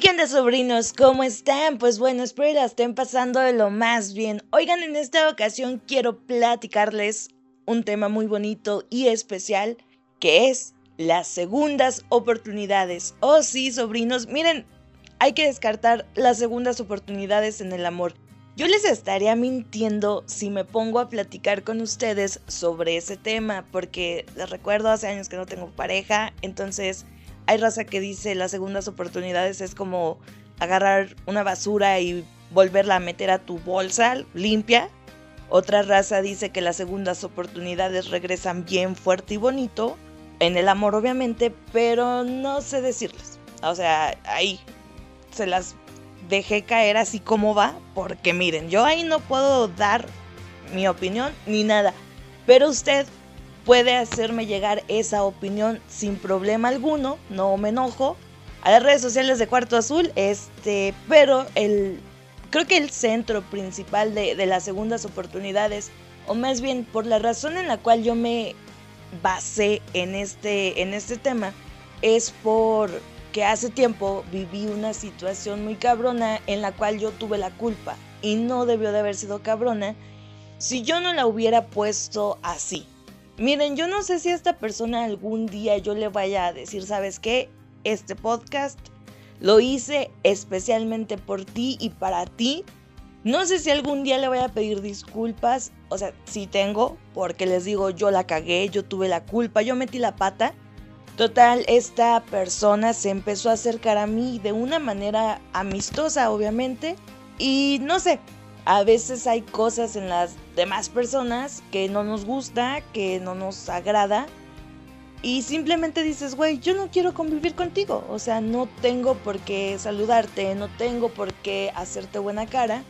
¿qué onda sobrinos? ¿Cómo están? Pues bueno, espero que la estén pasando de lo más bien. Oigan, en esta ocasión quiero platicarles un tema muy bonito y especial que es las segundas oportunidades. Oh sí, sobrinos, miren, hay que descartar las segundas oportunidades en el amor. Yo les estaría mintiendo si me pongo a platicar con ustedes sobre ese tema, porque les recuerdo hace años que no tengo pareja, entonces hay raza que dice las segundas oportunidades es como agarrar una basura y volverla a meter a tu bolsa limpia. Otra raza dice que las segundas oportunidades regresan bien fuerte y bonito. En el amor obviamente, pero no sé decirles. O sea, ahí se las dejé caer así como va. Porque miren, yo ahí no puedo dar mi opinión ni nada. Pero usted puede hacerme llegar esa opinión sin problema alguno, no me enojo. A las redes sociales de Cuarto Azul, este, pero el, creo que el centro principal de, de las segundas oportunidades, o más bien por la razón en la cual yo me basé en este, en este tema, es por que hace tiempo viví una situación muy cabrona en la cual yo tuve la culpa y no debió de haber sido cabrona si yo no la hubiera puesto así. Miren, yo no sé si a esta persona algún día yo le vaya a decir, ¿sabes qué? Este podcast lo hice especialmente por ti y para ti. No sé si algún día le voy a pedir disculpas. O sea, sí tengo, porque les digo, yo la cagué, yo tuve la culpa, yo metí la pata. Total, esta persona se empezó a acercar a mí de una manera amistosa, obviamente. Y no sé, a veces hay cosas en las demás personas que no nos gusta, que no nos agrada. Y simplemente dices, güey, yo no quiero convivir contigo. O sea, no tengo por qué saludarte, no tengo por qué hacerte buena cara.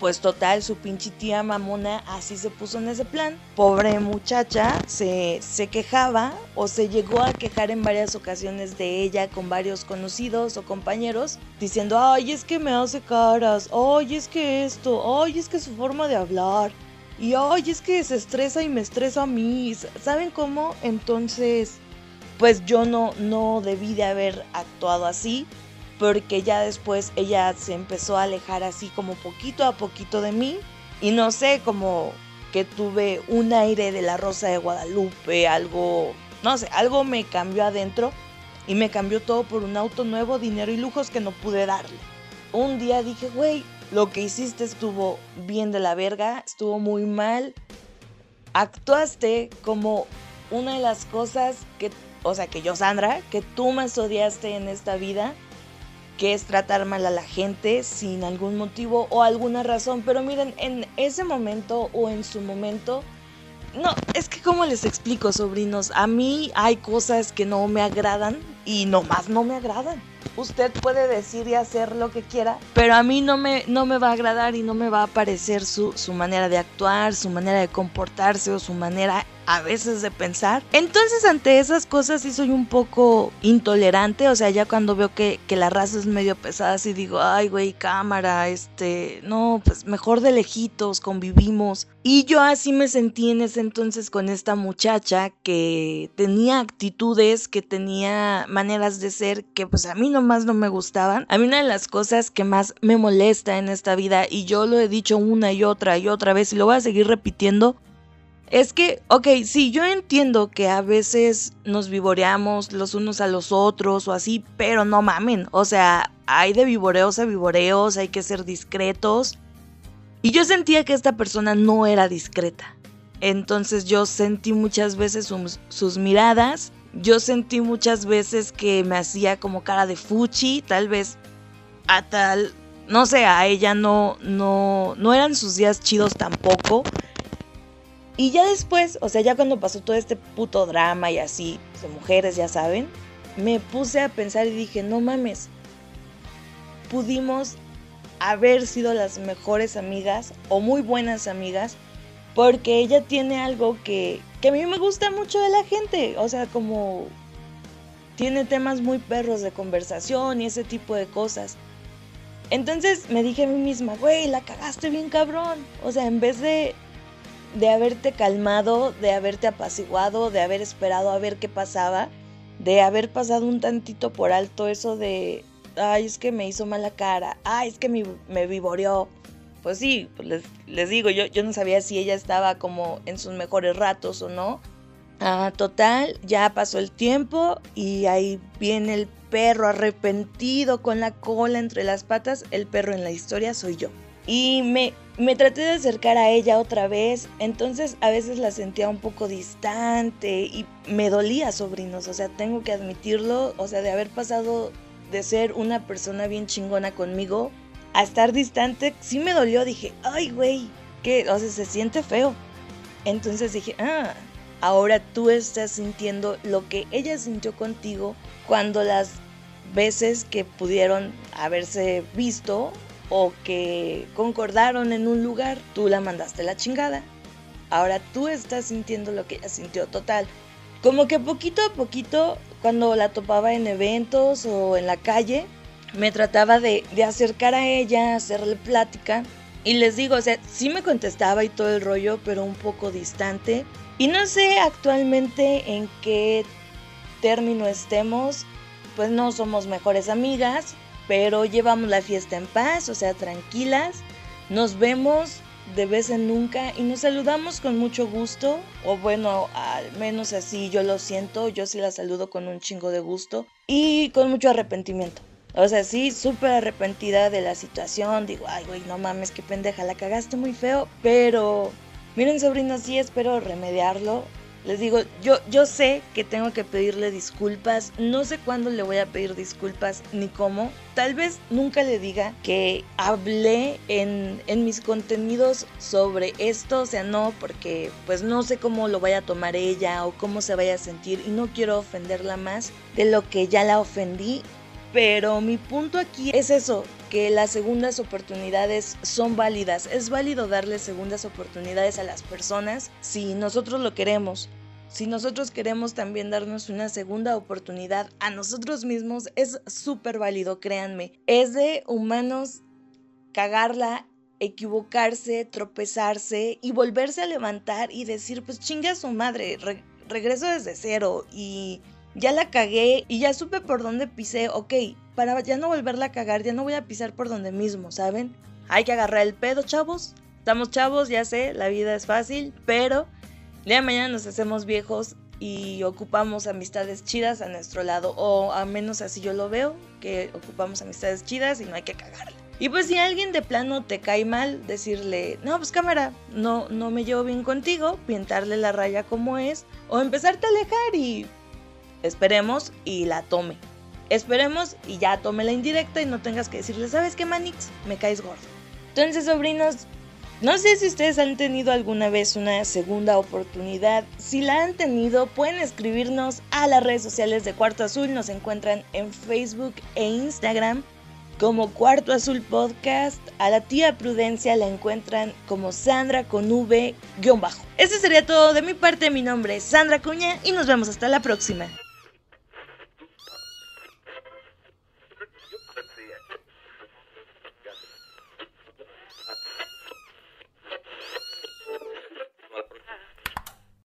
Pues total, su pinche tía mamona así se puso en ese plan. Pobre muchacha, se, se quejaba o se llegó a quejar en varias ocasiones de ella con varios conocidos o compañeros, diciendo, ay, es que me hace caras, ay, es que esto, ay, es que su forma de hablar, y ay, es que se estresa y me estresa a mí. ¿Saben cómo? Entonces, pues yo no, no debí de haber actuado así. Porque ya después ella se empezó a alejar así como poquito a poquito de mí. Y no sé, como que tuve un aire de la Rosa de Guadalupe, algo, no sé, algo me cambió adentro. Y me cambió todo por un auto nuevo, dinero y lujos que no pude darle. Un día dije, güey, lo que hiciste estuvo bien de la verga, estuvo muy mal. Actuaste como una de las cosas que, o sea, que yo, Sandra, que tú más odiaste en esta vida, que es tratar mal a la gente sin algún motivo o alguna razón. Pero miren, en ese momento o en su momento, no, es que como les explico, sobrinos, a mí hay cosas que no me agradan y nomás no me agradan usted puede decir y hacer lo que quiera, pero a mí no me, no me va a agradar y no me va a parecer su, su manera de actuar, su manera de comportarse o su manera a veces de pensar. Entonces ante esas cosas sí soy un poco intolerante, o sea, ya cuando veo que, que la raza es medio pesada, sí digo, ay güey, cámara, este, no, pues mejor de lejitos, convivimos. Y yo así me sentí en ese entonces con esta muchacha que tenía actitudes, que tenía maneras de ser que pues a mí nomás no me gustaban. A mí una de las cosas que más me molesta en esta vida, y yo lo he dicho una y otra y otra vez y lo voy a seguir repitiendo, es que, ok, sí, yo entiendo que a veces nos vivoreamos los unos a los otros o así, pero no mamen, o sea, hay de vivoreos a vivoreos, hay que ser discretos. Y yo sentía que esta persona no era discreta. Entonces yo sentí muchas veces sus, sus miradas, yo sentí muchas veces que me hacía como cara de fuchi, tal vez a tal, no sé, a ella no, no, no eran sus días chidos tampoco. Y ya después, o sea, ya cuando pasó todo este puto drama y así, mujeres, ya saben, me puse a pensar y dije, no mames, pudimos haber sido las mejores amigas o muy buenas amigas porque ella tiene algo que, que a mí me gusta mucho de la gente, o sea, como tiene temas muy perros de conversación y ese tipo de cosas. Entonces me dije a mí misma, güey, la cagaste bien cabrón. O sea, en vez de de haberte calmado, de haberte apaciguado, de haber esperado a ver qué pasaba, de haber pasado un tantito por alto eso de, ay, es que me hizo mala cara, ay, es que me, me vivoreó. Pues sí, pues les, digo, yo, yo no sabía si ella estaba como en sus mejores ratos o no. Ah, total, ya pasó el tiempo y ahí viene el perro arrepentido con la cola entre las patas. El perro en la historia soy yo. Y me, me traté de acercar a ella otra vez, entonces a veces la sentía un poco distante y me dolía, sobrinos, o sea, tengo que admitirlo, o sea, de haber pasado de ser una persona bien chingona conmigo a estar distante, sí me dolió, dije, ay, güey, que, o sea, se siente feo. Entonces dije, ah, ahora tú estás sintiendo lo que ella sintió contigo cuando las veces que pudieron haberse visto o que concordaron en un lugar, tú la mandaste la chingada. Ahora tú estás sintiendo lo que ella sintió total. Como que poquito a poquito, cuando la topaba en eventos o en la calle, me trataba de, de acercar a ella, hacerle plática. Y les digo, o sea, sí me contestaba y todo el rollo, pero un poco distante. Y no sé actualmente en qué término estemos, pues no somos mejores amigas, pero llevamos la fiesta en paz, o sea, tranquilas. Nos vemos de vez en nunca y nos saludamos con mucho gusto, o bueno, al menos así yo lo siento, yo sí la saludo con un chingo de gusto y con mucho arrepentimiento. O sea, sí, súper arrepentida de la situación, digo, ay, güey, no mames, qué pendeja, la cagaste muy feo, pero miren, sobrinos, sí espero remediarlo. Les digo, yo, yo sé que tengo que pedirle disculpas, no sé cuándo le voy a pedir disculpas ni cómo. Tal vez nunca le diga que hablé en, en mis contenidos sobre esto, o sea, no, porque pues no sé cómo lo vaya a tomar ella o cómo se vaya a sentir y no quiero ofenderla más de lo que ya la ofendí. Pero mi punto aquí es eso, que las segundas oportunidades son válidas. Es válido darle segundas oportunidades a las personas si nosotros lo queremos. Si nosotros queremos también darnos una segunda oportunidad a nosotros mismos, es súper válido, créanme. Es de humanos cagarla, equivocarse, tropezarse y volverse a levantar y decir, pues chinga su madre, regreso desde cero y ya la cagué y ya supe por dónde pisé, ok, para ya no volverla a cagar, ya no voy a pisar por donde mismo, ¿saben? Hay que agarrar el pedo, chavos. Estamos chavos, ya sé, la vida es fácil, pero de mañana nos hacemos viejos y ocupamos amistades chidas a nuestro lado, o al menos así yo lo veo, que ocupamos amistades chidas y no hay que cagarla. Y pues si alguien de plano te cae mal, decirle, no, pues cámara, no, no me llevo bien contigo, pintarle la raya como es, o empezarte a alejar y Esperemos y la tome. Esperemos y ya tome la indirecta y no tengas que decirle, ¿sabes qué, Manix? Me caes gordo. Entonces, sobrinos, no sé si ustedes han tenido alguna vez una segunda oportunidad. Si la han tenido, pueden escribirnos a las redes sociales de Cuarto Azul. Nos encuentran en Facebook e Instagram como Cuarto Azul Podcast. A la tía Prudencia la encuentran como Sandra con V-bajo. Eso sería todo de mi parte. Mi nombre es Sandra Cuña y nos vemos hasta la próxima.